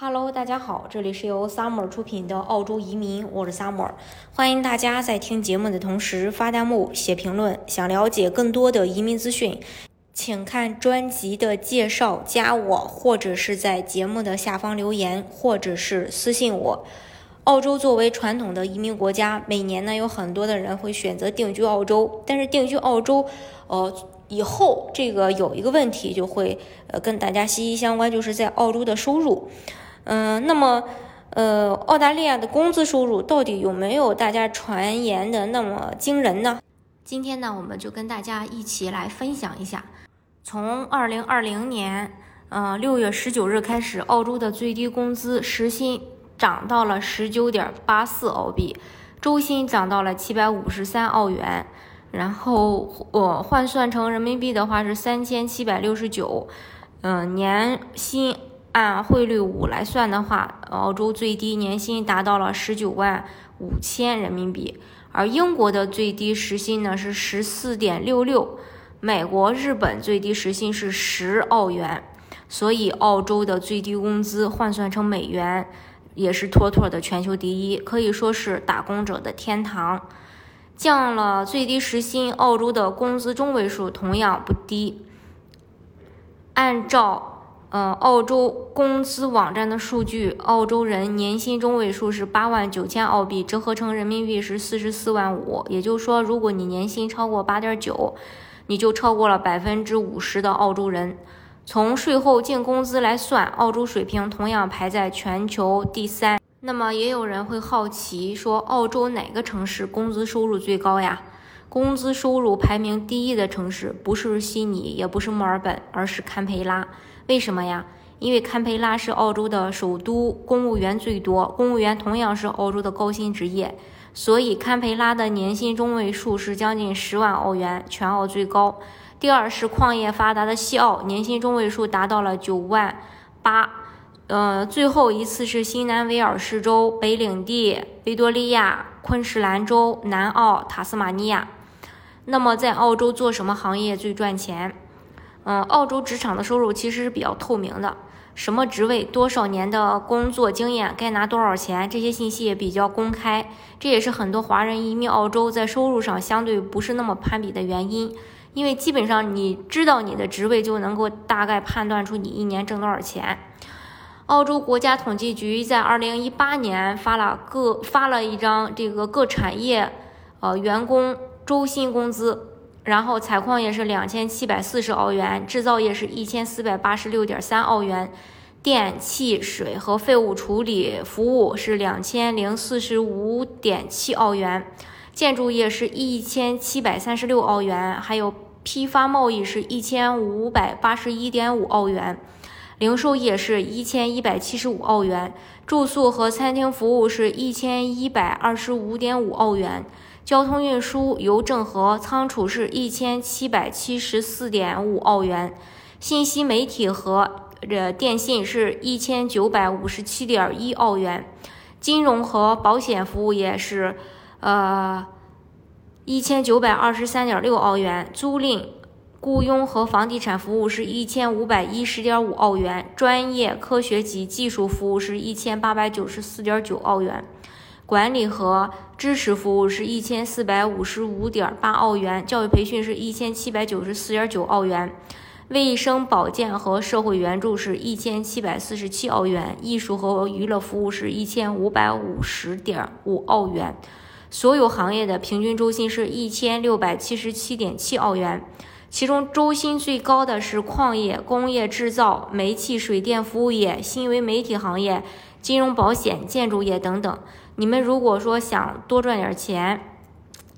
Hello，大家好，这里是由 Summer 出品的澳洲移民，我是 Summer，欢迎大家在听节目的同时发弹幕、写评论。想了解更多的移民资讯，请看专辑的介绍，加我，或者是在节目的下方留言，或者是私信我。澳洲作为传统的移民国家，每年呢有很多的人会选择定居澳洲，但是定居澳洲，呃，以后这个有一个问题就会呃跟大家息息相关，就是在澳洲的收入。嗯，那么，呃，澳大利亚的工资收入到底有没有大家传言的那么惊人呢？今天呢，我们就跟大家一起来分享一下，从二零二零年，呃，六月十九日开始，澳洲的最低工资时薪涨到了十九点八四澳币，周薪涨到了七百五十三澳元，然后，我，换算成人民币的话是三千七百六十九，嗯，年薪。按汇率五来算的话，澳洲最低年薪达到了十九万五千人民币，而英国的最低时薪呢是十四点六六，美国、日本最低时薪是十澳元，所以澳洲的最低工资换算成美元也是妥妥的全球第一，可以说是打工者的天堂。降了最低时薪，澳洲的工资中位数同样不低，按照。呃，澳洲工资网站的数据，澳洲人年薪中位数是八万九千澳币，折合成人民币是四十四万五。也就是说，如果你年薪超过八点九，你就超过了百分之五十的澳洲人。从税后净工资来算，澳洲水平同样排在全球第三。那么，也有人会好奇说，澳洲哪个城市工资收入最高呀？工资收入排名第一的城市不是悉尼，也不是墨尔本，而是堪培拉。为什么呀？因为堪培拉是澳洲的首都，公务员最多，公务员同样是澳洲的高薪职业，所以堪培拉的年薪中位数是将近十万澳元，全澳最高。第二是矿业发达的西澳，年薪中位数达到了九万八。呃，最后一次是新南威尔士州、北领地、维多利亚、昆士兰州、南澳、塔斯马尼亚。那么在澳洲做什么行业最赚钱？嗯，澳洲职场的收入其实是比较透明的，什么职位、多少年的工作经验、该拿多少钱，这些信息也比较公开。这也是很多华人移民澳洲在收入上相对不是那么攀比的原因，因为基本上你知道你的职位就能够大概判断出你一年挣多少钱。澳洲国家统计局在二零一八年发了各发了一张这个各产业呃员工周薪工资。然后采矿业是两千七百四十澳元，制造业是一千四百八十六点三澳元，电气水和废物处理服务是两千零四十五点七澳元，建筑业是一千七百三十六澳元，还有批发贸易是一千五百八十一点五澳元，零售业是一千一百七十五澳元，住宿和餐厅服务是一千一百二十五点五澳元。交通运输、邮政和仓储是一千七百七十四点五澳元，信息媒体和呃电信是一千九百五十七点一澳元，金融和保险服务业是呃一千九百二十三点六澳元，租赁、雇佣和房地产服务是一千五百一十点五澳元，专业科学及技术服务是一千八百九十四点九澳元。管理和支持服务是一千四百五十五点八澳元，教育培训是一千七百九十四点九澳元，卫生保健和社会援助是一千七百四十七澳元，艺术和娱乐服务是一千五百五十点五澳元，所有行业的平均周薪是一千六百七十七点七澳元，其中周薪最高的是矿业、工业制造、煤气、水电服务业、新闻媒体行业、金融保险、建筑业等等。你们如果说想多赚点钱，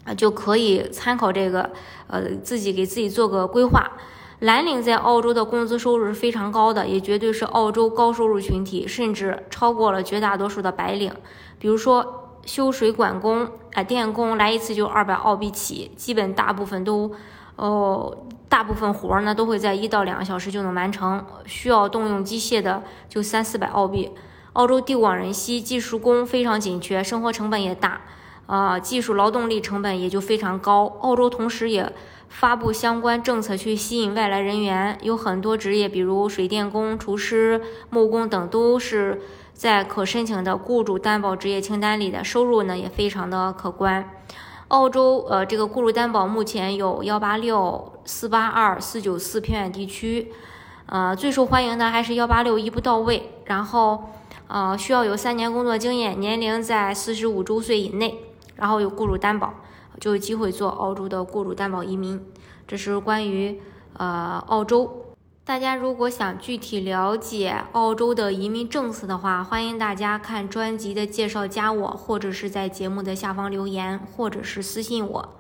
啊，就可以参考这个，呃，自己给自己做个规划。蓝领在澳洲的工资收入是非常高的，也绝对是澳洲高收入群体，甚至超过了绝大多数的白领。比如说修水管工、啊电工，来一次就二百澳币起，基本大部分都，哦，大部分活儿呢都会在一到两个小时就能完成，需要动用机械的就三四百澳币。澳洲地广人稀，技术工非常紧缺，生活成本也大。啊，技术劳动力成本也就非常高。澳洲同时也发布相关政策去吸引外来人员，有很多职业，比如水电工、厨师、木工等，都是在可申请的雇主担保职业清单里的，收入呢也非常的可观。澳洲呃，这个雇主担保目前有幺八六、四八二、四九四偏远地区，呃，最受欢迎的还是幺八六一步到位，然后呃需要有三年工作经验，年龄在四十五周岁以内，然后有雇主担保，就有机会做澳洲的雇主担保移民。这是关于呃澳洲。大家如果想具体了解澳洲的移民政策的话，欢迎大家看专辑的介绍，加我，或者是在节目的下方留言，或者是私信我。